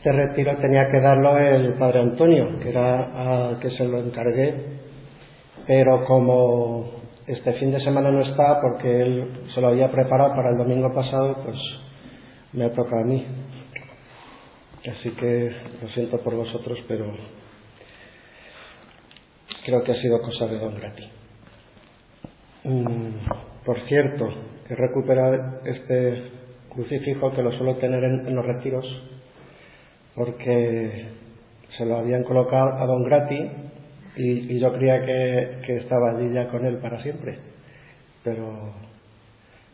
Este retiro tenía que darlo el padre Antonio, que era al que se lo encargué, pero como este fin de semana no está porque él se lo había preparado para el domingo pasado, pues me ha tocado a mí. Así que lo siento por vosotros, pero creo que ha sido cosa de don Grati. Mm, por cierto, he recuperado este crucifijo que lo suelo tener en, los retiros porque se lo habían colocado a don Grati y, yo creía que, estaba allí ya con él para siempre, pero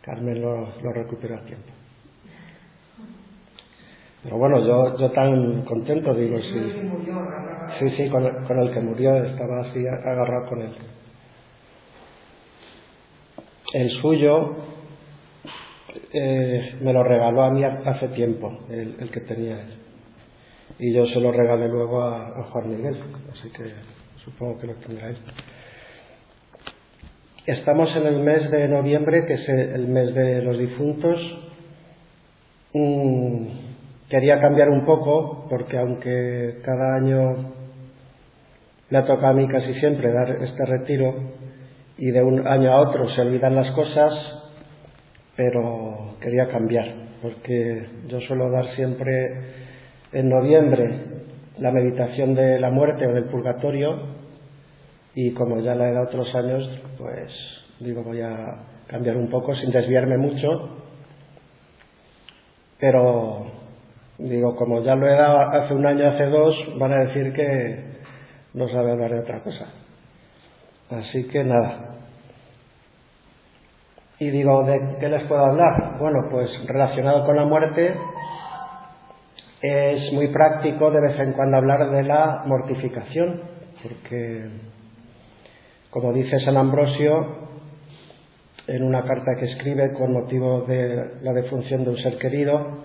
Carmen lo, lo recuperó a tiempo. Pero bueno, yo, yo tan contento, digo, sí. Sí, sí, con el, que murió estaba así agarrado con él. El suyo eh, me lo regaló a mí hace tiempo, el, que tenía él. Y yo se lo regalé luego a, Juan Miguel, así que supongo que lo tendrá él. Estamos en el mes de noviembre, que es el mes de los difuntos. Mm, Quería cambiar un poco porque aunque cada año me ha tocado a mí casi siempre dar este retiro y de un año a otro se olvidan las cosas, pero quería cambiar porque yo suelo dar siempre en noviembre la meditación de la muerte o del purgatorio y como ya la he dado otros años, pues digo voy a cambiar un poco sin desviarme mucho, pero Digo, como ya lo he dado hace un año, hace dos, van a decir que no sabe hablar de otra cosa. Así que nada. Y digo, ¿de qué les puedo hablar? Bueno, pues relacionado con la muerte, es muy práctico de vez en cuando hablar de la mortificación, porque, como dice San Ambrosio, en una carta que escribe con motivo de la defunción de un ser querido,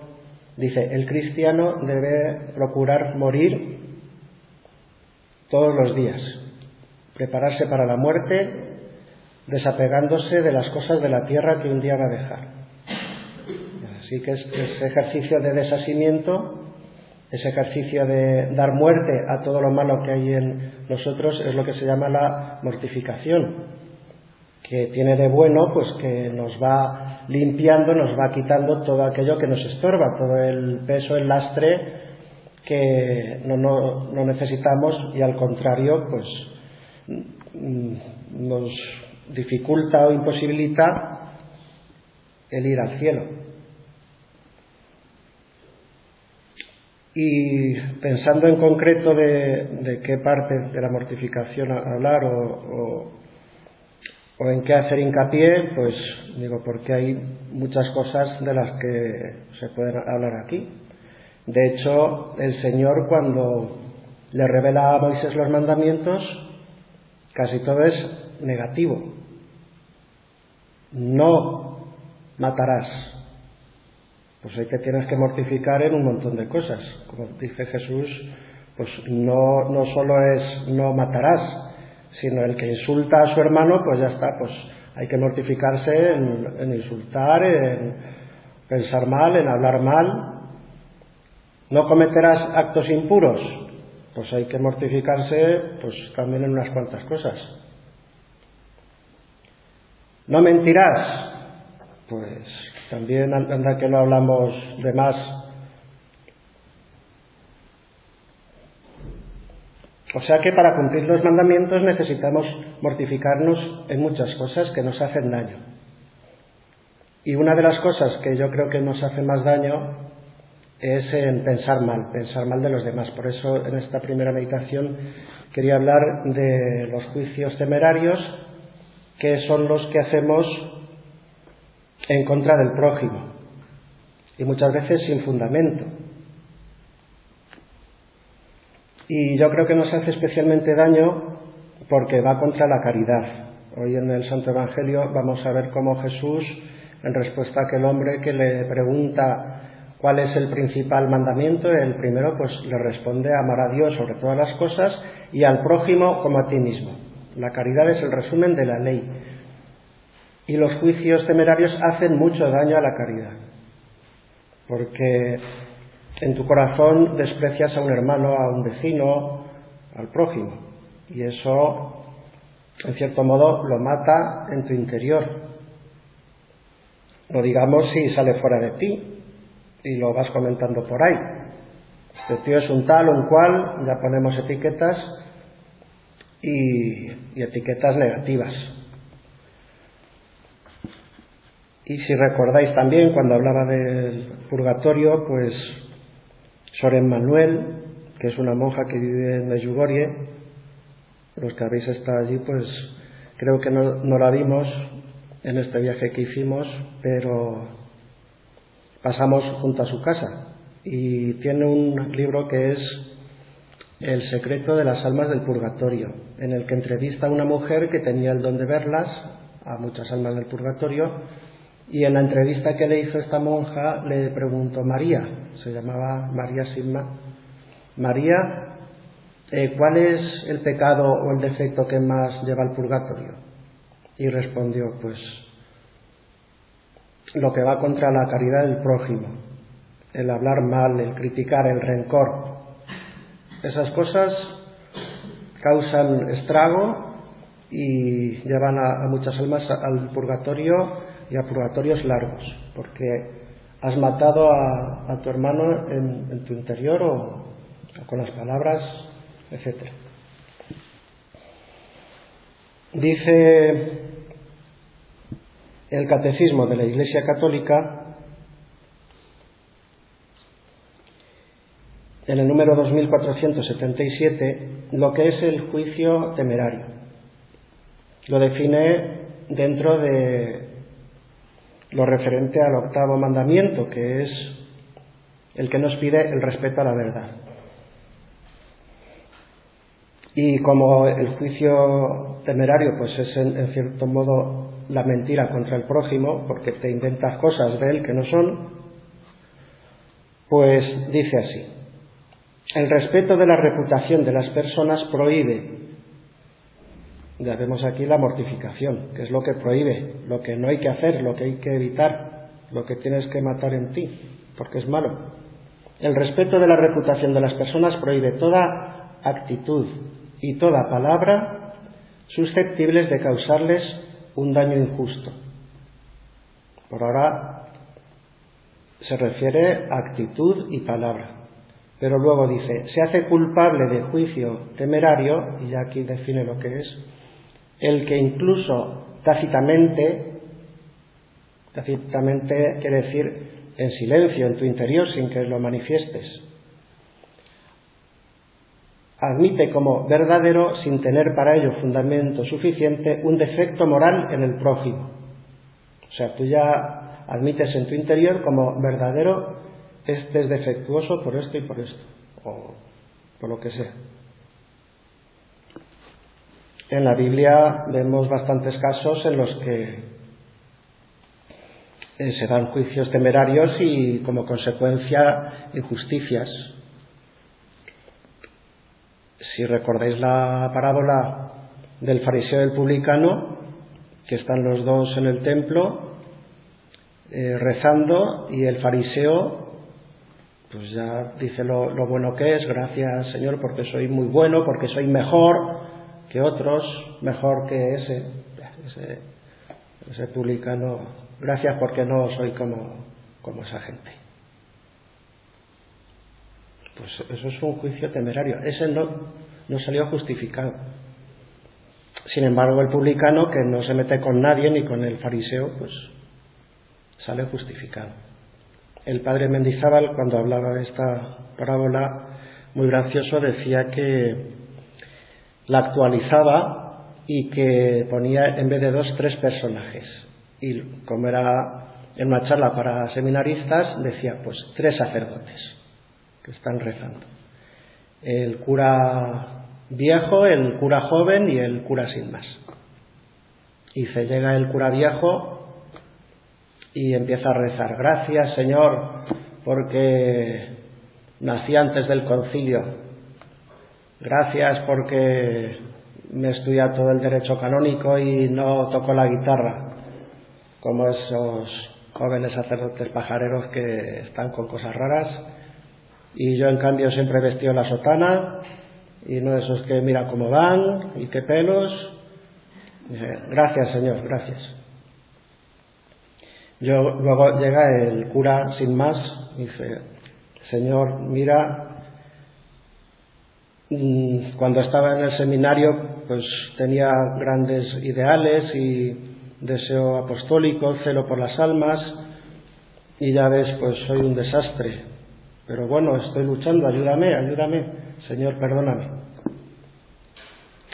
Dice, el cristiano debe procurar morir todos los días, prepararse para la muerte, desapegándose de las cosas de la tierra que un día va a dejar. Así que ese ejercicio de desasimiento, ese ejercicio de dar muerte a todo lo malo que hay en nosotros es lo que se llama la mortificación que tiene de bueno, pues que nos va limpiando, nos va quitando todo aquello que nos estorba, todo el peso, el lastre que no, necesitamos y al contrario, pues mm, nos dificulta o imposibilita el ir al cielo. Y pensando en concreto de, qué parte de la mortificación hablar o en qué hacer hincapié, pues digo, porque hay muchas cosas de las que se pueden hablar aquí. De hecho, el Señor cuando le revela a Moisés los mandamientos, casi todo es negativo. No matarás. Pues hay que tienes que mortificar en un montón de cosas. Como dice Jesús, pues no, no solo es no matarás, sino el que insulta a su hermano, pues ya está, pues hay que mortificarse en, insultar, en pensar mal, en hablar mal. No cometerás actos impuros, pues hay que mortificarse pues también en unas cuantas cosas. No mentirás, pues también anda que no hablamos de más O sea que para cumplir los mandamientos necesitamos mortificarnos en muchas cosas que nos hacen daño. Y una de las cosas que yo creo que nos hace más daño es en pensar mal, pensar mal de los demás. Por eso en esta primera meditación quería hablar de los juicios temerarios, que son los que hacemos en contra del prójimo y muchas veces sin fundamento. Y yo creo que nos hace especialmente daño porque va contra la caridad. Hoy en el Santo Evangelio vamos a ver cómo Jesús, en respuesta a aquel hombre que le pregunta cuál es el principal mandamiento, el primero pues le responde amar a Dios sobre todas las cosas y al prójimo como a ti mismo. La caridad es el resumen de la ley. Y los juicios temerarios hacen mucho daño a la caridad. Porque en tu corazón desprecias a un hermano, a un vecino, al prójimo. Y eso, en cierto modo, lo mata en tu interior. No digamos si sale fuera de ti y lo vas comentando por ahí. Este tío es un tal un cual, ya ponemos etiquetas y, y etiquetas negativas. Y si recordáis también cuando hablaba del purgatorio, pues Soren Manuel, que es una monja que vive en Medjugorje, los que habéis estado allí, pues creo que no, no la vimos en este viaje que hicimos, pero pasamos junto a su casa. Y tiene un libro que es El secreto de las almas del purgatorio, en el que entrevista a una mujer que tenía el don de verlas, a muchas almas del purgatorio, y en la entrevista que le hizo esta monja le preguntó María, se llamaba María Sigma, María, eh, ¿cuál es el pecado o el defecto que más lleva al purgatorio? Y respondió, pues lo que va contra la caridad del prójimo, el hablar mal, el criticar, el rencor. Esas cosas causan estrago y llevan a muchas almas al purgatorio y a purgatorios largos, porque has matado a, tu hermano en, tu interior o, con las palabras, etc. Dice el Catecismo de la Iglesia Católica, en el número 2477, lo que es el juicio temerario. Lo define dentro de lo referente al octavo mandamiento, que es el que nos pide el respeto a la verdad. Y como el juicio temerario pues es en, cierto modo la mentira contra el prójimo, porque te inventas cosas de él que no son, pues dice así, el respeto de la reputación de las personas prohíbe ya vemos aquí la mortificación, que es lo que prohíbe, lo que no hay que hacer, lo que hay que evitar, lo que tienes que matar en ti, porque es malo. El respeto de la reputación de las personas prohíbe toda actitud y toda palabra susceptibles de causarles un daño injusto. Por ahora se refiere a actitud y palabra. Pero luego dice, se hace culpable de juicio temerario, y ya aquí define lo que es, el que incluso tácitamente, tácitamente quiere decir en silencio, en tu interior, sin que lo manifiestes, admite como verdadero, sin tener para ello fundamento suficiente, un defecto moral en el prójimo. O sea, tú ya admites en tu interior como verdadero, este es defectuoso por esto y por esto, o por lo que sea. En la Biblia vemos bastantes casos en los que eh, se dan juicios temerarios y como consecuencia injusticias. Si recordáis la parábola del fariseo y del publicano, que están los dos en el templo eh, rezando y el fariseo pues ya dice lo, lo bueno que es, gracias Señor porque soy muy bueno, porque soy mejor, que otros, mejor que ese, ese, publicano, gracias porque no soy como, como esa gente. Pues eso es un juicio temerario. Ese no, no salió justificado. Sin embargo, el publicano, que no se mete con nadie ni con el fariseo, pues sale justificado. El padre Mendizábal, cuando hablaba de esta parábola, muy gracioso, decía que la actualizaba y que ponía en vez de dos, tres personajes. Y como era en una charla para seminaristas, decía pues tres sacerdotes que están rezando. El cura viejo, el cura joven y el cura sin más. Y se llega el cura viejo y empieza a rezar, gracias Señor, porque nací antes del concilio, Gracias porque me he todo el derecho canónico y no toco la guitarra, como esos jóvenes sacerdotes pajareros que están con cosas raras. Y yo, en cambio, siempre he vestido la sotana y no esos que mira cómo van y qué pelos. gracias, Señor, gracias. Yo, luego llega el cura sin más, dice, Señor, mira, cuando estaba en el seminario, pues tenía grandes ideales y deseo apostólico, celo por las almas, y ya ves, pues soy un desastre. Pero bueno, estoy luchando, ayúdame, ayúdame, Señor, perdóname.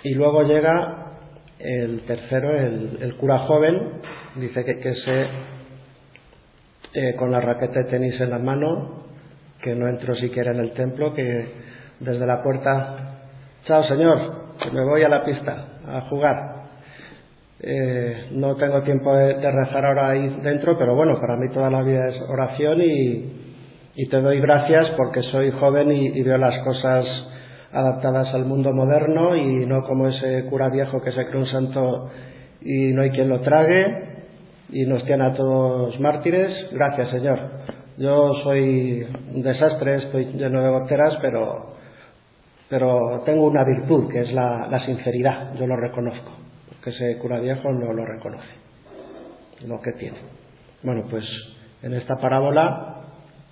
Y luego llega el tercero, el, cura joven, dice que, que se, eh, con la raqueta de tenis en la mano, que no entro siquiera en el templo, que desde la puerta, chao Señor, que me voy a la pista a jugar. Eh, no tengo tiempo de, rezar ahora ahí dentro, pero bueno, para mí toda la vida es oración y, te doy gracias porque soy joven y, veo las cosas adaptadas al mundo moderno y no como ese cura viejo que se cree un santo y no hay quien lo trague y nos tiene a todos mártires. Gracias, Señor. Yo soy un desastre, estoy lleno de goteras, pero, pero tengo una virtud que es la sinceridad, yo lo reconozco que ese cura viejo no lo reconoce, lo que tiene. Bueno, pues en esta parábola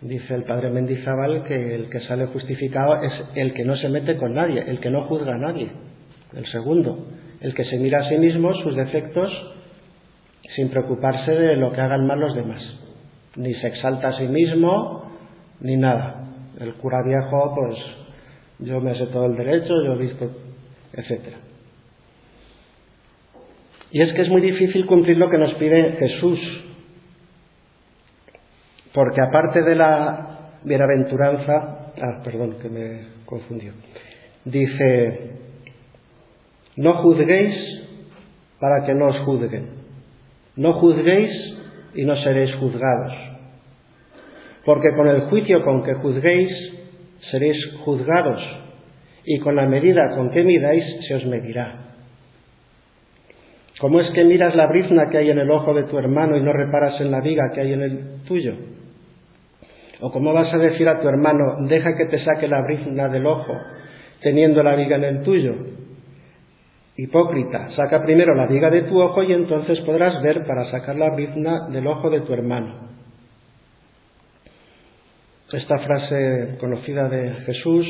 dice el padre Mendizábal que el que sale justificado es el que no se mete con nadie, el que no juzga a nadie. El segundo, el que se mira a sí mismo, sus defectos, sin preocuparse de lo que hagan mal los demás. Ni se exalta a sí mismo, ni nada. El cura viejo, pues yo me sé todo el derecho, yo he visto, etcétera. Y es que es muy difícil cumplir lo que nos pide Jesús, porque aparte de la bienaventuranza, ah, perdón, que me confundió, dice, no juzguéis para que no os juzguen, no juzguéis y no seréis juzgados, porque con el juicio con que juzguéis seréis juzgados, y con la medida con que midáis se os medirá. ¿Cómo es que miras la brizna que hay en el ojo de tu hermano y no reparas en la viga que hay en el tuyo? ¿O cómo vas a decir a tu hermano, deja que te saque la brizna del ojo, teniendo la viga en el tuyo? Hipócrita, saca primero la viga de tu ojo y entonces podrás ver para sacar la brizna del ojo de tu hermano. Esta frase conocida de Jesús,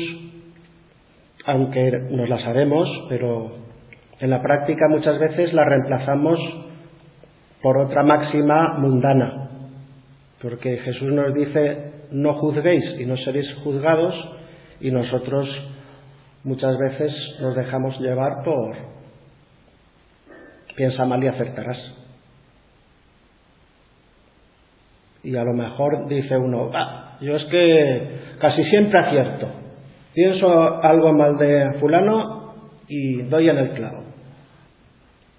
aunque nos la sabemos, pero en la práctica muchas veces la reemplazamos por otra máxima mundana, porque Jesús nos dice no juzguéis y no seréis juzgados y nosotros muchas veces nos dejamos llevar por piensa mal y acertarás. Y a lo mejor dice uno, ah, yo es que casi siempre acierto. Pienso algo mal de fulano y doy en el clavo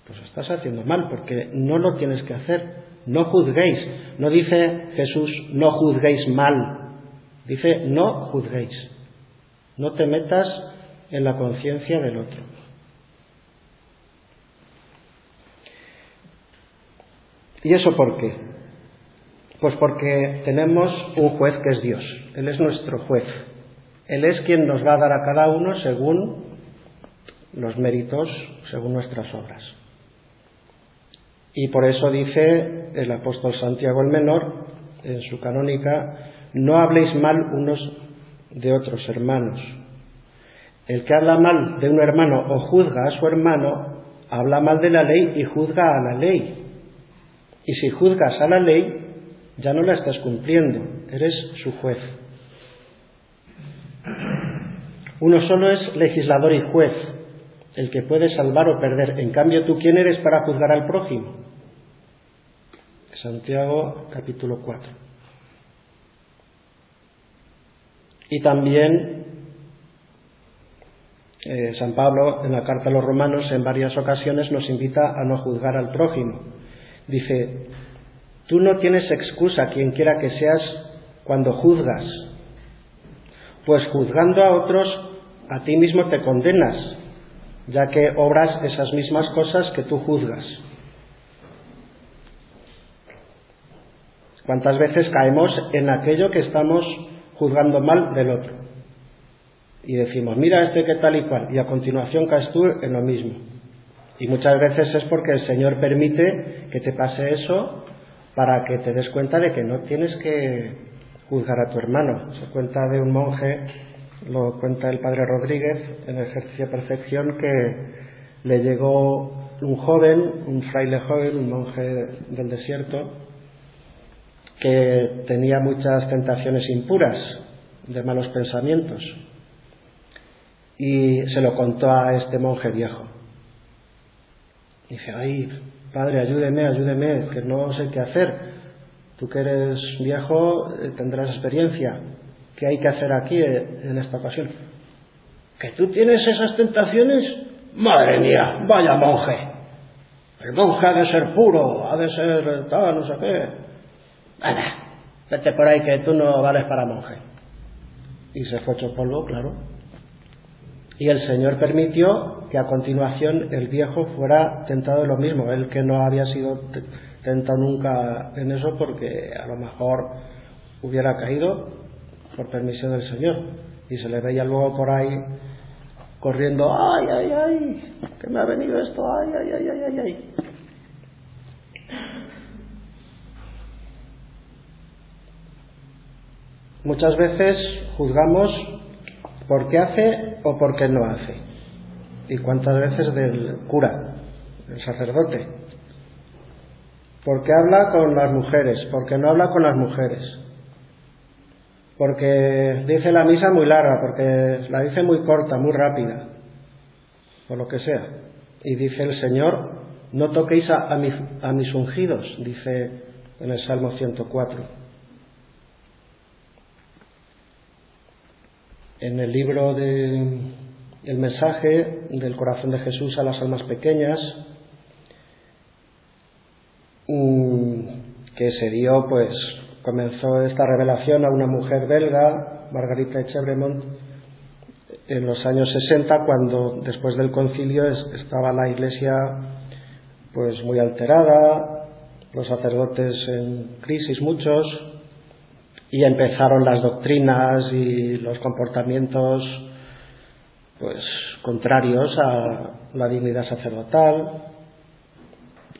pues estás haciendo mal porque no lo tienes que hacer. No juzguéis. No dice Jesús, no juzguéis mal. Dice, no juzguéis. No te metas en la conciencia del otro. ¿Y eso por qué? Pues porque tenemos un juez que es Dios. Él es nuestro juez. Él es quien nos va a dar a cada uno según los méritos, según nuestras obras. Y por eso dice el apóstol Santiago el Menor en su canónica, no habléis mal unos de otros hermanos. El que habla mal de un hermano o juzga a su hermano, habla mal de la ley y juzga a la ley. Y si juzgas a la ley, ya no la estás cumpliendo, eres su juez. Uno solo es legislador y juez, el que puede salvar o perder. En cambio, ¿tú quién eres para juzgar al prójimo? Santiago capítulo 4. Y también eh, San Pablo en la carta a los romanos en varias ocasiones nos invita a no juzgar al prójimo. Dice, tú no tienes excusa quien quiera que seas cuando juzgas, pues juzgando a otros a ti mismo te condenas, ya que obras esas mismas cosas que tú juzgas. ¿Cuántas veces caemos en aquello que estamos juzgando mal del otro. Y decimos, mira este que tal y cual, y a continuación caes tú en lo mismo. Y muchas veces es porque el Señor permite que te pase eso para que te des cuenta de que no tienes que juzgar a tu hermano. Se cuenta de un monje, lo cuenta el padre Rodríguez en el ejercicio de perfección, que le llegó un joven, un fraile joven, un monje del desierto, que tenía muchas tentaciones impuras, de malos pensamientos, y se lo contó a este monje viejo. Dice, ay, padre, ayúdeme, ayúdeme, que no sé qué hacer. Tú que eres viejo eh, tendrás experiencia. ¿Qué hay que hacer aquí eh, en esta ocasión? ¿Que tú tienes esas tentaciones? Madre mía, vaya monje. El monje ha de ser puro, ha de ser tal, no sé qué. Anda, vete por ahí que tú no vales para monje. Y se fue hecho polvo, claro. Y el Señor permitió que a continuación el viejo fuera tentado de lo mismo, él que no había sido tentado nunca en eso porque a lo mejor hubiera caído por permisión del Señor. Y se le veía luego por ahí corriendo, ay, ay, ay, que me ha venido esto, ay, ay, ay, ay, ay, ay. Muchas veces juzgamos por qué hace o por qué no hace. ¿Y cuántas veces del cura, del sacerdote? ¿Por qué habla con las mujeres? ¿Por qué no habla con las mujeres? Porque dice la misa muy larga, porque la dice muy corta, muy rápida, o lo que sea. Y dice el Señor, no toquéis a mis ungidos, dice en el Salmo 104. En el libro de el mensaje del corazón de Jesús a las almas pequeñas mm, que se dio pues comenzó esta revelación a una mujer belga Margarita Echebremont en los años 60 cuando después del concilio estaba la iglesia pues muy alterada los sacerdotes en crisis muchos y empezaron las doctrinas y los comportamientos pues contrarios a la dignidad sacerdotal.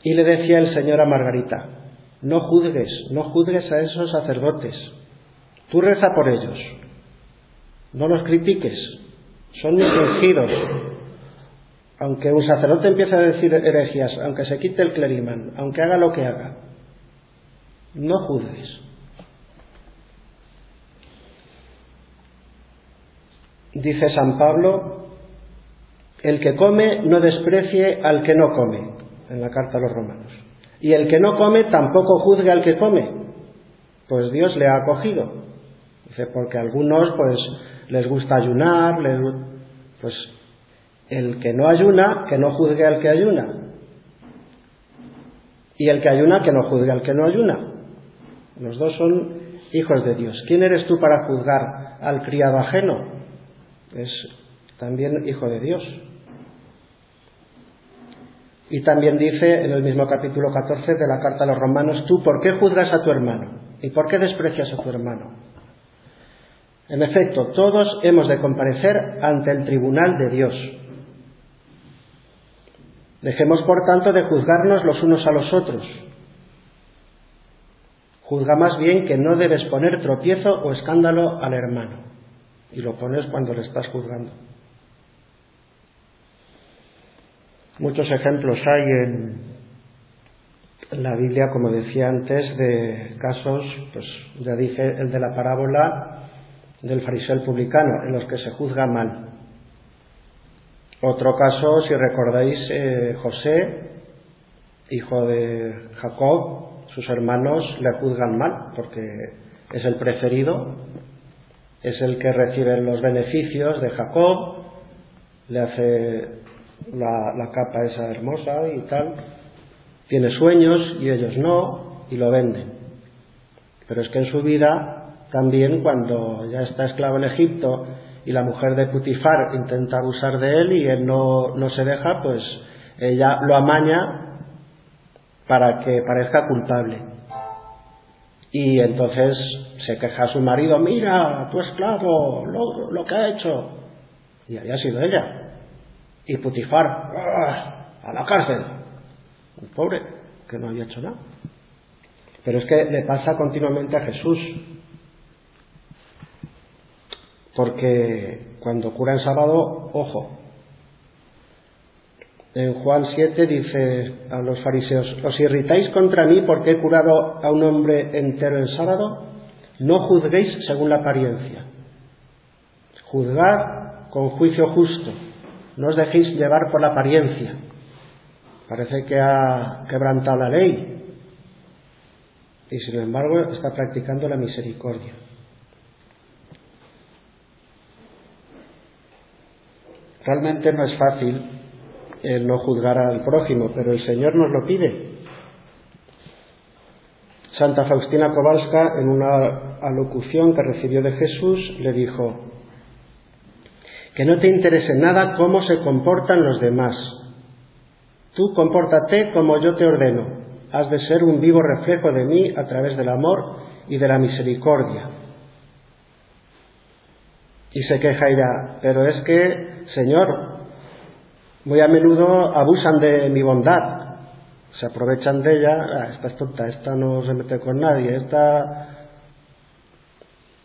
Y le decía el Señor a Margarita no juzgues, no juzgues a esos sacerdotes. Tú reza por ellos. No los critiques. Son mis aunque un sacerdote empiece a decir herejías aunque se quite el clerimán aunque haga lo que haga no juzgues Dice San Pablo, el que come no desprecie al que no come, en la carta a los romanos. Y el que no come tampoco juzgue al que come, pues Dios le ha acogido. Dice, porque a algunos pues les gusta ayunar, pues el que no ayuna, que no juzgue al que ayuna. Y el que ayuna, que no juzgue al que no ayuna. Los dos son hijos de Dios. ¿Quién eres tú para juzgar al criado ajeno? Es también hijo de Dios. Y también dice en el mismo capítulo 14 de la carta a los romanos, tú, ¿por qué juzgas a tu hermano? ¿Y por qué desprecias a tu hermano? En efecto, todos hemos de comparecer ante el tribunal de Dios. Dejemos, por tanto, de juzgarnos los unos a los otros. Juzga más bien que no debes poner tropiezo o escándalo al hermano y lo pones cuando le estás juzgando. Muchos ejemplos hay en la Biblia, como decía antes, de casos, pues ya dije el de la parábola del fariseo publicano, en los que se juzga mal. Otro caso, si recordáis, eh, José, hijo de Jacob, sus hermanos le juzgan mal porque es el preferido es el que recibe los beneficios de Jacob, le hace la, capa esa hermosa y tal, tiene sueños y ellos no, y lo venden. Pero es que en su vida, también cuando ya está esclavo en Egipto y la mujer de Putifar intenta abusar de él y él no, no se deja, pues ella lo amaña para que parezca culpable. Y entonces se queja a su marido, mira, tu esclavo, lo, lo que ha hecho. Y había sido ella. Y Putifar, ¡ah! a la cárcel. Un pobre, que no había hecho nada. Pero es que le pasa continuamente a Jesús. Porque cuando cura en sábado, ojo, en Juan 7 dice a los fariseos, ¿os irritáis contra mí porque he curado a un hombre entero en sábado? No juzguéis según la apariencia. Juzgad con juicio justo. No os dejéis llevar por la apariencia. Parece que ha quebrantado la ley. Y sin embargo está practicando la misericordia. Realmente no es fácil no juzgar al prójimo, pero el Señor nos lo pide. Santa Faustina Kowalska, en una alocución que recibió de Jesús, le dijo, que no te interese nada cómo se comportan los demás. Tú compórtate como yo te ordeno. Has de ser un vivo reflejo de mí a través del amor y de la misericordia. Y se queja ella, pero es que, Señor, muy a menudo abusan de mi bondad, se aprovechan de ella, ah, esta es tonta, esta no se mete con nadie, esta...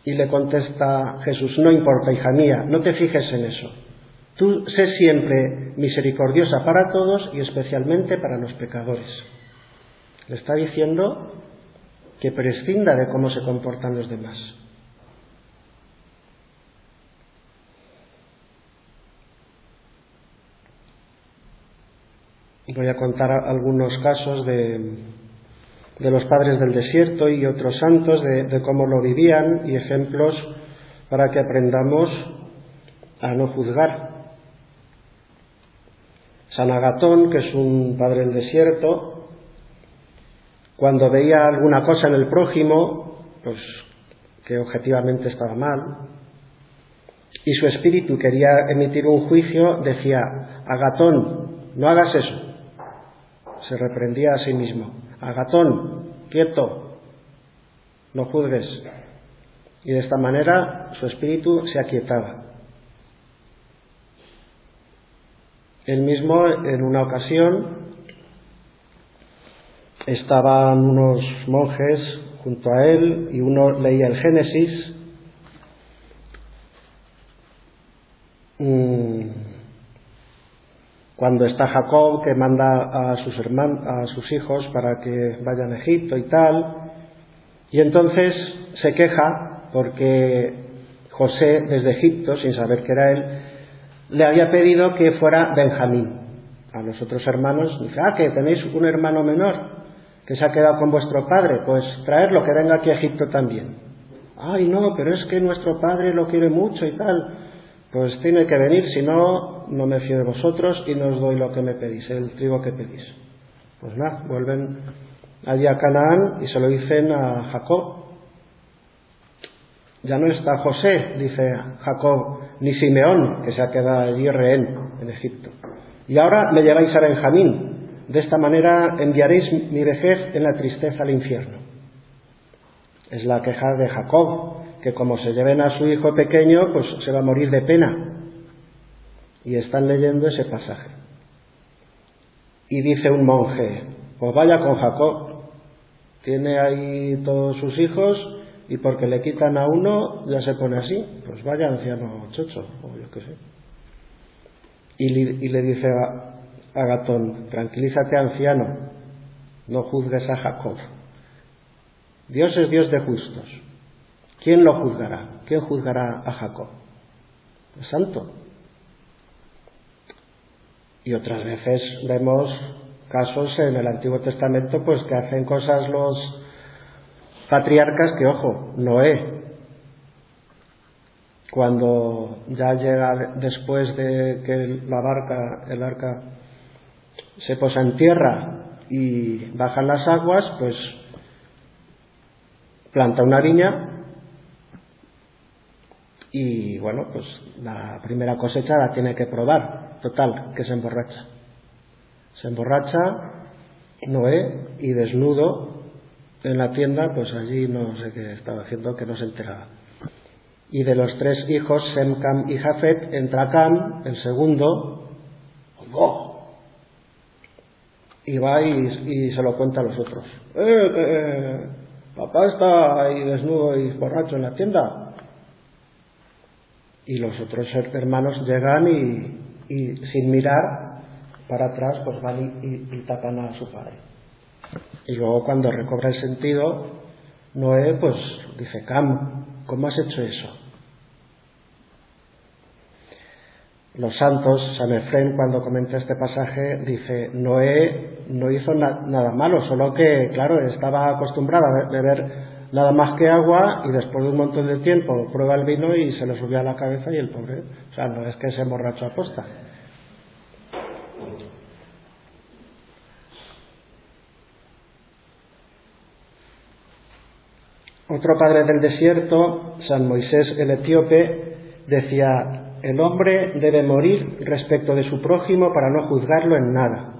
Y le contesta Jesús, no importa, hija mía, no te fijes en eso. Tú sé siempre misericordiosa para todos y especialmente para los pecadores. Le está diciendo que prescinda de cómo se comportan los demás. Voy a contar algunos casos de, de los padres del desierto y otros santos, de, cómo lo vivían y ejemplos para que aprendamos a no juzgar. San Agatón, que es un padre del desierto, cuando veía alguna cosa en el prójimo, pues que objetivamente estaba mal, y su espíritu quería emitir un juicio, decía, Agatón, no hagas eso, se reprendía a sí mismo. Agatón, quieto, no juzgues. Y de esta manera su espíritu se aquietaba. Él mismo, en una ocasión, estaban unos monjes junto a él y uno leía el Génesis. Mm, cuando está Jacob que manda a sus hermanos, a sus hijos para que vayan a Egipto y tal, y entonces se queja porque José desde Egipto, sin saber que era él, le había pedido que fuera Benjamín. A los otros hermanos dice, ah, que tenéis un hermano menor que se ha quedado con vuestro padre, pues traerlo, que venga aquí a Egipto también. Ay, no, pero es que nuestro padre lo quiere mucho y tal. Pues tiene que venir, si no, no me fío de vosotros y no os doy lo que me pedís, el trigo que pedís. Pues nada, vuelven allí a Canaán y se lo dicen a Jacob. Ya no está José, dice Jacob, ni Simeón, que se ha quedado allí rehén en Egipto. Y ahora me lleváis a Benjamín. De esta manera enviaréis mi vejez en la tristeza al infierno. Es la queja de Jacob, que como se lleven a su hijo pequeño, pues se va a morir de pena. Y están leyendo ese pasaje. Y dice un monje, pues vaya con Jacob, tiene ahí todos sus hijos y porque le quitan a uno ya se pone así, pues vaya anciano chocho, o yo qué sé. Y le, dice a, a Gatón, tranquilízate anciano, no juzgues a Jacob. Dios es Dios de justos. ¿Quién lo juzgará? ¿Quién juzgará a Jacob? El santo. Y otras veces vemos casos en el Antiguo Testamento pues que hacen cosas los patriarcas que, ojo, Noé, cuando ya llega después de que la barca, el arca, se posa en tierra y bajan las aguas, pues planta una viña y bueno, pues la primera cosecha la tiene que probar. Total, que se emborracha. Se emborracha Noé y desnudo en la tienda, pues allí no sé qué estaba haciendo, que no se enteraba. Y de los tres hijos, Sem, Cam y Jafet, entra Cam, el segundo, y va y, se lo cuenta a los otros. Eh, eh, papá está ahí desnudo y borracho en la tienda. Y los otros hermanos llegan y, sin mirar para atrás, pues van y, y tapan a su padre. Y luego cuando recobra el sentido, Noé pues dice, Cam, ¿cómo has hecho eso? Los santos, San Efrén, cuando comenta este pasaje, dice, Noé no hizo nada malo, solo que, claro, estaba acostumbrado a beber nada más que agua y después de un montón de tiempo prueba el vino y se le subió a la cabeza y el pobre, o sea, no es que se emborrachó a posta. Otro padre del desierto, San Moisés el etíope, decía, el hombre debe morir respecto de su prójimo para no juzgarlo en nada.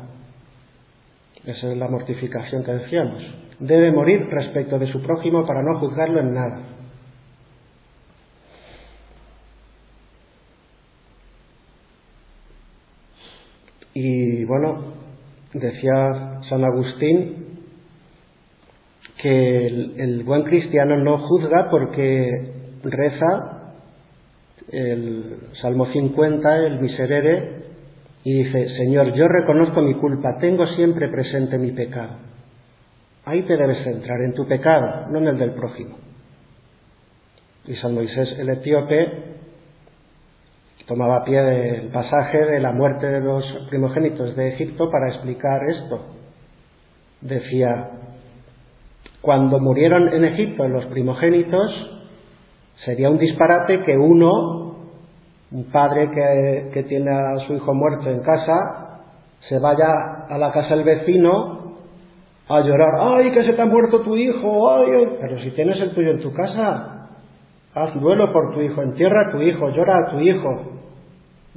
Esa es la mortificación que decíamos. Debe morir respecto de su prójimo para no juzgarlo en nada. Y bueno, decía San Agustín que el, buen cristiano no juzga porque reza el Salmo 50, el miserere, y dice, Señor, yo reconozco mi culpa, tengo siempre presente mi pecado. Ahí te debes centrar, en tu pecado, no en el del prójimo. Y San Moisés el etíope tomaba pie del pasaje de la muerte de los primogénitos de Egipto para explicar esto. Decía, cuando murieron en Egipto los primogénitos, sería un disparate que uno, un padre que, tiene a su hijo muerto en casa, se vaya a la casa del vecino a llorar, ay, que se te ha muerto tu hijo, ay, pero si tienes el tuyo en tu casa, haz duelo por tu hijo, entierra a tu hijo, llora a tu hijo.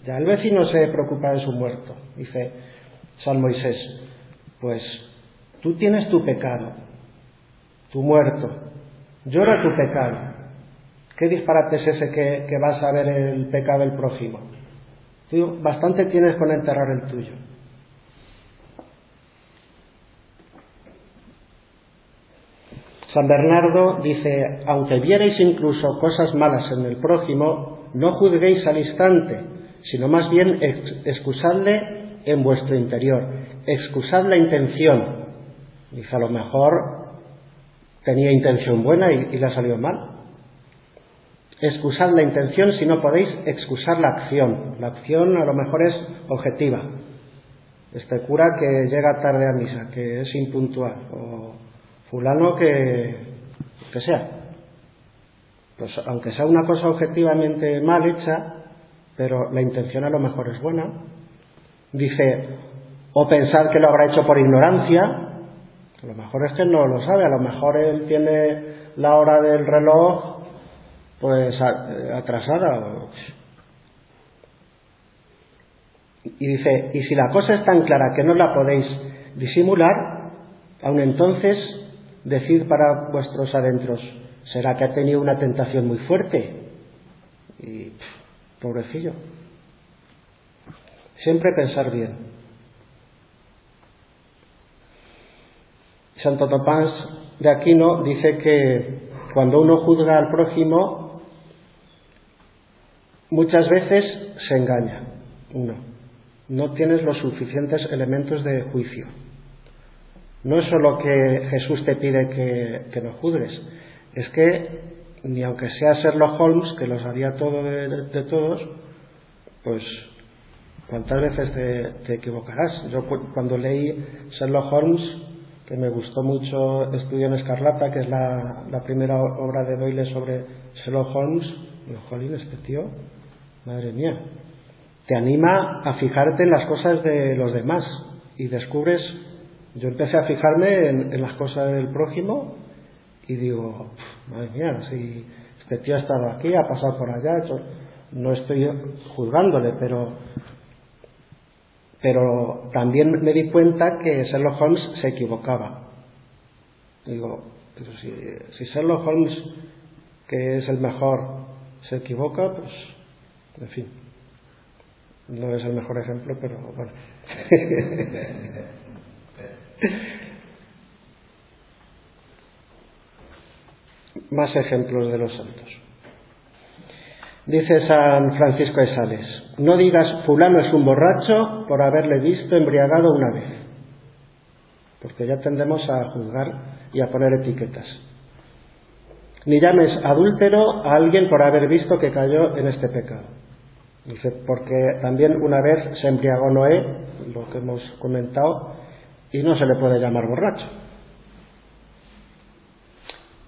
Ya el vecino se preocupa de su muerto, dice San Moisés. Pues tú tienes tu pecado, tu muerto, llora tu pecado. ¿Qué disparate es ese que, vas a ver el pecado del prójimo? Tú bastante tienes con enterrar el tuyo. San Bernardo dice, aunque vierais incluso cosas malas en el prójimo, no juzguéis al instante, sino más bien excusadle en vuestro interior, excusad la intención. Dice, a lo mejor tenía intención buena y, le ha salido mal. Excusad la intención si no podéis excusar la acción. La acción a lo mejor es objetiva. Este cura que llega tarde a misa, que es impuntual, o fulano que, que sea. Pues aunque sea una cosa objetivamente mal hecha, pero la intención a lo mejor es buena. Dice, o pensar que lo habrá hecho por ignorancia, a lo mejor es que no lo sabe, a lo mejor él tiene la hora del reloj pues eh, atrasada. Y dice, y si la cosa es tan clara que no la podéis disimular, aun entonces decid para vuestros adentros, ¿será que ha tenido una tentación muy fuerte? Y pobrecillo. Siempre pensar bien. Santo Tomás de Aquino dice que cuando uno juzga al prójimo, muchas veces se engaña. Uno, no tienes los suficientes elementos de juicio. No es solo que Jesús te pide que, que no juzgues, es que ni aunque sea Sherlock Holmes, que lo sabía todo de, todos, pues cuántas veces te, te, equivocarás. Yo cuando leí Sherlock Holmes que me gustó mucho Estudio en Escarlata, que es la, primera obra de Doyle sobre Sherlock Holmes. Digo, jolín, este tío, madre mía, te anima a fijarte en las cosas de los demás y descubres, yo empecé a fijarme en, las cosas del prójimo y digo, madre mía, si este tío ha estado aquí, ha pasado por allá, no estoy juzgándole, pero pero también me di cuenta que Sherlock Holmes se equivocaba. Digo, pero si, si Sherlock Holmes, que es el mejor, se equivoca, pues, en fin, no es el mejor ejemplo, pero bueno. Más ejemplos de los santos. Dice San Francisco de Sales, no digas fulano es un borracho por haberle visto embriagado una vez, porque ya tendemos a juzgar y a poner etiquetas. Ni llames adúltero a alguien por haber visto que cayó en este pecado. Dice, porque también una vez se embriagó Noé, lo que hemos comentado, y no se le puede llamar borracho.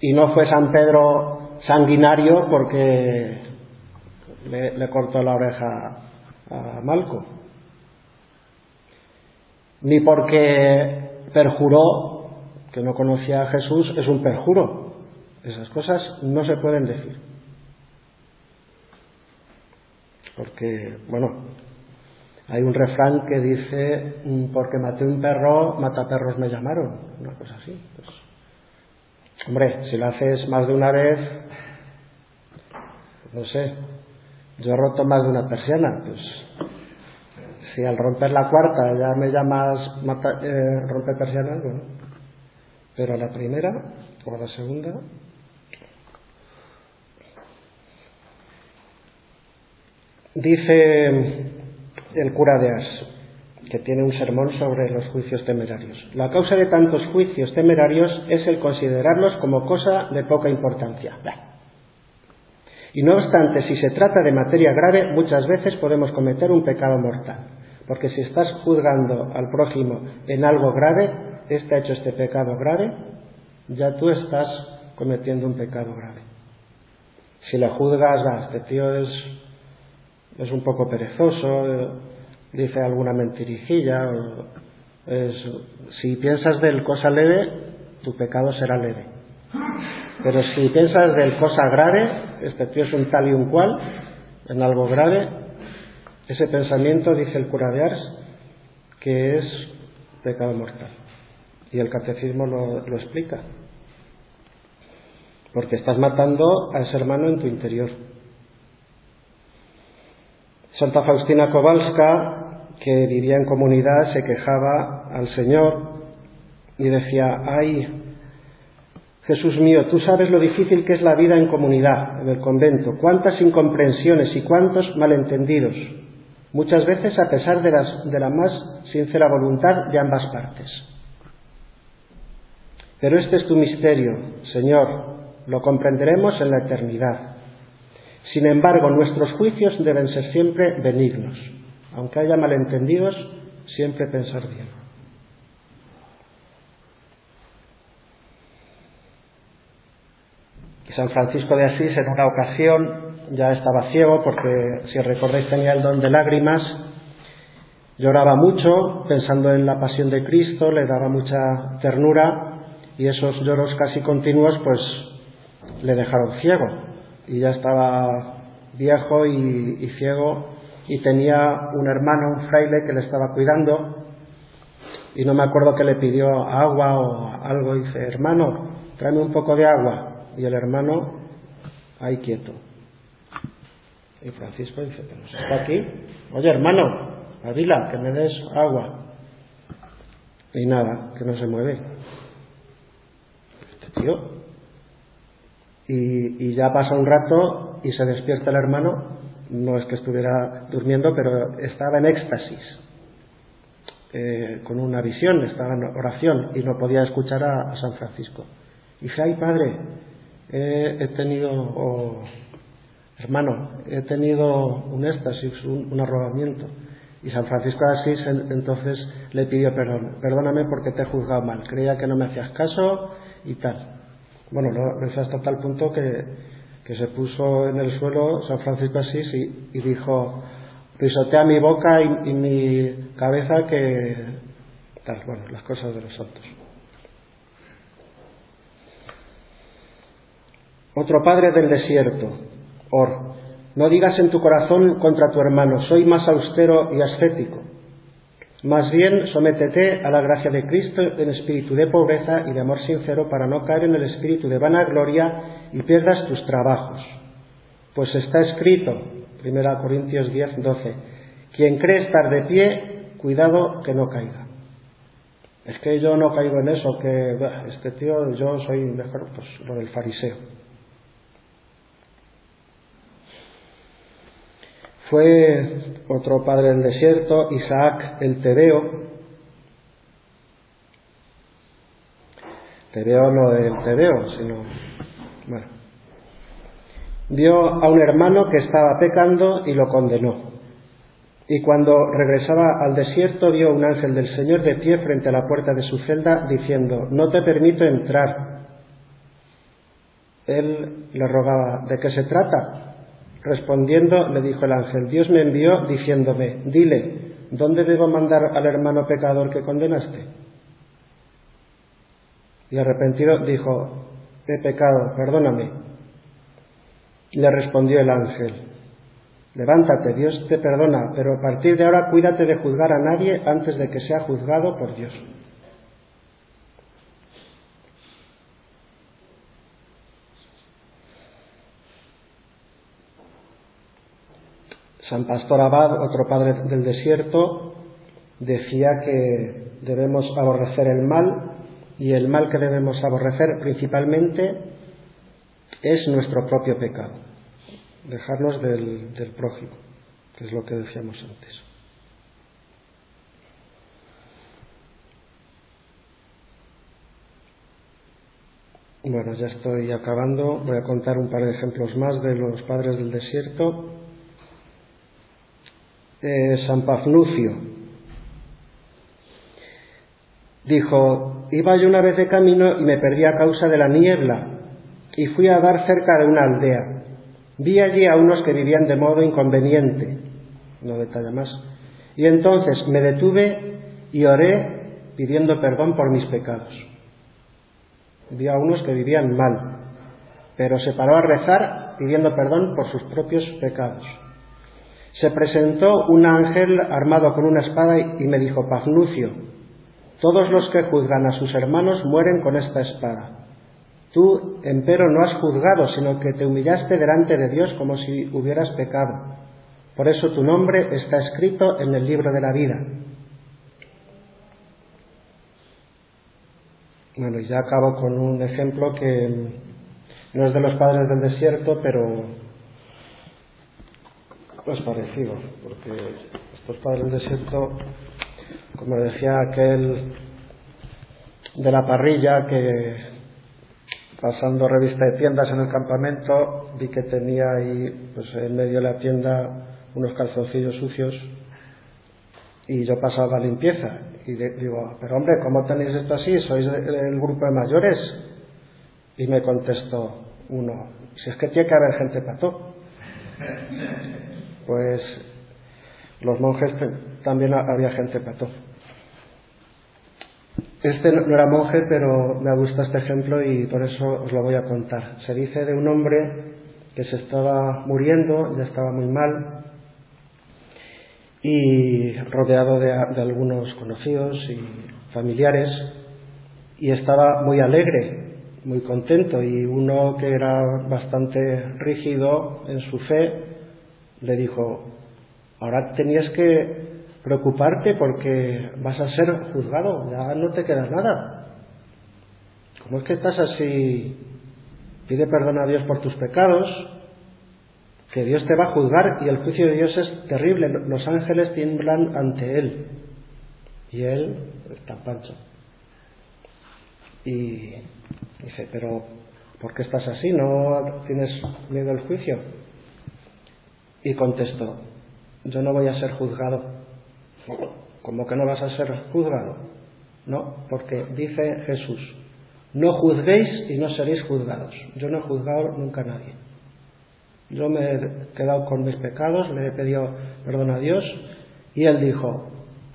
Y no fue San Pedro sanguinario porque le, cortó la oreja a Malco. Ni porque perjuró que no conocía a Jesús es un perjuro. Esas cosas no se pueden decir. Porque, bueno, hay un refrán que dice, mm, porque maté un perro, mataperros me llamaron. Una cosa así. Pues, hombre, si lo haces más de una vez, no sé, yo he roto más de una persiana, pues si al romper la cuarta ya me llamas mata, eh, romper persianas, bueno, pero a la primera o a la segunda Dice el cura de Ars, que tiene un sermón sobre los juicios temerarios. La causa de tantos juicios temerarios es el considerarlos como cosa de poca importancia. Y no obstante, si se trata de materia grave, muchas veces podemos cometer un pecado mortal. Porque si estás juzgando al prójimo en algo grave, este ha hecho este pecado grave, ya tú estás cometiendo un pecado grave. Si le juzgas, va, este tío es es un poco perezoso, dice alguna mentirijilla. si piensas del cosa leve, tu pecado será leve. Pero si piensas del cosa grave, este tío es un tal y un cual, en algo grave, ese pensamiento, dice el cura de Ars, que es pecado mortal. Y el catecismo lo, lo explica. Porque estás matando a ese hermano en tu interior. Santa Faustina Kowalska, que vivía en comunidad, se quejaba al Señor y decía, ay, Jesús mío, tú sabes lo difícil que es la vida en comunidad, en el convento, cuántas incomprensiones y cuántos malentendidos, muchas veces a pesar de, de la más sincera voluntad de ambas partes. Pero este es tu misterio, Señor, lo comprenderemos en la eternidad. Sin embargo, nuestros juicios deben ser siempre benignos. Aunque haya malentendidos, siempre pensar bien. San Francisco de Asís en una ocasión ya estaba ciego porque, si recordáis, tenía el don de lágrimas, lloraba mucho pensando en la pasión de Cristo, le daba mucha ternura y esos lloros casi continuos pues le dejaron ciego y ya estaba viejo y, ciego y tenía un hermano, un fraile que le estaba cuidando y no me acuerdo que le pidió agua o algo y dice, hermano, tráeme un poco de agua y el hermano ahí quieto. Y Francisco dice, pero está aquí, oye hermano, Avila, que me des agua. Y nada, que no se mueve. Este tío y, ya pasa un rato y se despierta el hermano, no es que estuviera durmiendo, pero estaba en éxtasis, eh, con una visión, estaba en oración y no podía escuchar a, San Francisco. Y dice, ay padre, he tenido, hermano, he tenido un éxtasis, un, arrobamiento. Y San Francisco de Asís entonces le pidió perdón, perdóname porque te he juzgado mal, creía que no me hacías caso y tal. Bueno, lo hizo hasta tal punto que, se puso en el suelo San Francisco Asís y, dijo, pisotea mi boca y, mi cabeza que... Tal, bueno, las cosas de los santos. Otro padre del desierto, Or, no digas en tu corazón contra tu hermano, soy más austero y ascético. Más bien, sométete a la gracia de Cristo en espíritu de pobreza y de amor sincero para no caer en el espíritu de vanagloria y pierdas tus trabajos. Pues está escrito, 1 Corintios 10, 12, quien cree estar de pie, cuidado que no caiga. Es que yo no caigo en eso, que este tío, yo soy mejor, pues lo del fariseo. Fue otro padre del desierto, Isaac el Tebeo. Tebeo no el Tebeo, sino. Bueno. Vio a un hermano que estaba pecando y lo condenó. Y cuando regresaba al desierto vio un ángel del Señor de pie frente a la puerta de su celda diciendo, no te permito entrar. Él le rogaba, ¿de qué se trata? Respondiendo le dijo el ángel, Dios me envió diciéndome, dile, ¿dónde debo mandar al hermano pecador que condenaste? Y arrepentido dijo, he pecado, perdóname. Le respondió el ángel, Levántate, Dios te perdona, pero a partir de ahora cuídate de juzgar a nadie antes de que sea juzgado por Dios. San Pastor Abad, otro padre del desierto, decía que debemos aborrecer el mal y el mal que debemos aborrecer principalmente es nuestro propio pecado dejarnos del, prójimo, que es lo que decíamos antes. Bueno, ya estoy acabando. Voy a contar un par de ejemplos más de los padres del desierto. Eh, San Pafnucio dijo, iba yo una vez de camino y me perdí a causa de la niebla y fui a dar cerca de una aldea. Vi allí a unos que vivían de modo inconveniente, no detalla más, y entonces me detuve y oré pidiendo perdón por mis pecados. Vi a unos que vivían mal, pero se paró a rezar pidiendo perdón por sus propios pecados. Se presentó un ángel armado con una espada y me dijo, Pafnucio, todos los que juzgan a sus hermanos mueren con esta espada. Tú, empero, no has juzgado, sino que te humillaste delante de Dios como si hubieras pecado. Por eso tu nombre está escrito en el libro de la vida. Bueno, ya acabo con un ejemplo que no es de los padres del desierto, pero es parecido, porque estos padres del desierto, como decía aquel de la parrilla, que pasando revista de tiendas en el campamento, vi que tenía ahí, pues en medio de la tienda, unos calzoncillos sucios y yo pasaba limpieza. Y digo, pero hombre, ¿cómo tenéis esto así? ¿Sois el grupo de mayores? Y me contestó uno, si es que tiene que haber gente para todo. Pues los monjes también había gente para todo. Este no era monje, pero me gusta este ejemplo y por eso os lo voy a contar. Se dice de un hombre que se estaba muriendo, ya estaba muy mal, y rodeado de, algunos conocidos y familiares, y estaba muy alegre, muy contento, y uno que era bastante rígido en su fe le dijo, ahora tenías que preocuparte porque vas a ser juzgado, ya no te queda nada. ¿Cómo es que estás así? Pide perdón a Dios por tus pecados, que Dios te va a juzgar y el juicio de Dios es terrible. Los ángeles tiemblan ante Él y Él está pancho. Y dice, pero ¿por qué estás así? ¿No tienes miedo al juicio? Y contestó, yo no voy a ser juzgado ¿Cómo que no vas a ser juzgado? No, porque dice Jesús, no juzguéis y no seréis juzgados. Yo no he juzgado nunca a nadie. Yo me he quedado con mis pecados, le he pedido perdón a Dios y Él dijo,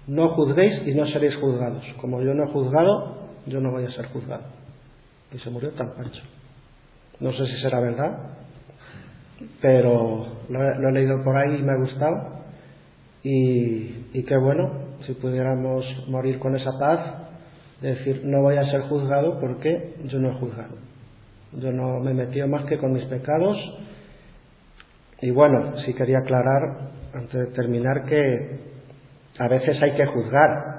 no juzguéis y no seréis juzgados. Como yo no he juzgado, yo no voy a ser juzgado. Y se murió tan pancho. No sé si será verdad, pero lo he, leído por ahí y me ha gustado y, qué bueno, si pudiéramos morir con esa paz, de decir, no voy a ser juzgado porque yo no he juzgado. Yo no me he metido más que con mis pecados. Y bueno, sí quería aclarar, antes de terminar, que a veces hay que juzgar,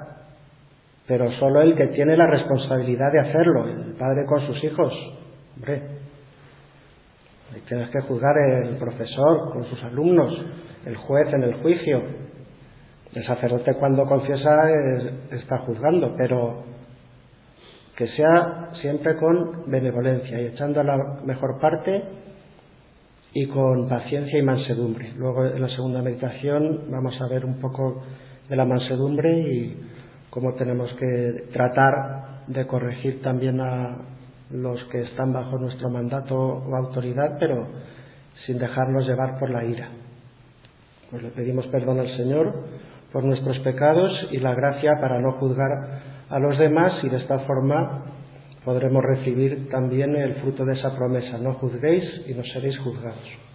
pero solo el que tiene la responsabilidad de hacerlo, el padre con sus hijos. Hombre, tienes que juzgar el profesor con sus alumnos, el juez en el juicio. El sacerdote cuando confiesa está juzgando, pero que sea siempre con benevolencia y echando a la mejor parte y con paciencia y mansedumbre. Luego en la segunda meditación vamos a ver un poco de la mansedumbre y cómo tenemos que tratar de corregir también a los que están bajo nuestro mandato o autoridad, pero sin dejarnos llevar por la ira. Pues le pedimos perdón al Señor por nuestros pecados y la gracia para no juzgar a los demás y de esta forma podremos recibir también el fruto de esa promesa. No juzguéis y no seréis juzgados.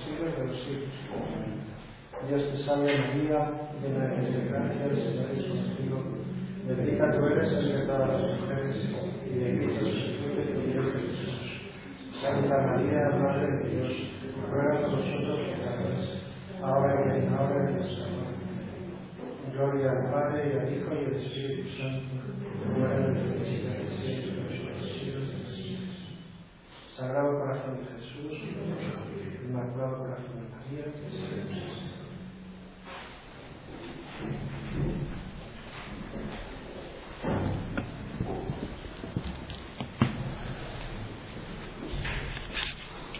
σίγουρα για τους ήρθους επόμενους. Μια για να εγκεκάνει για τις εταιρείες των φίλων, με δίκα του έλεξας τα ανασφέρεις, η ελίτσα σου συμφούνται και η ελίτσα σου. Σαν τα Μαρία μάθε Υιός, πρόεδρο των σώντων και καθές, άρα και άρα και σώμα. Gloria al Padre, y al Hijo, y al Espíritu Santo,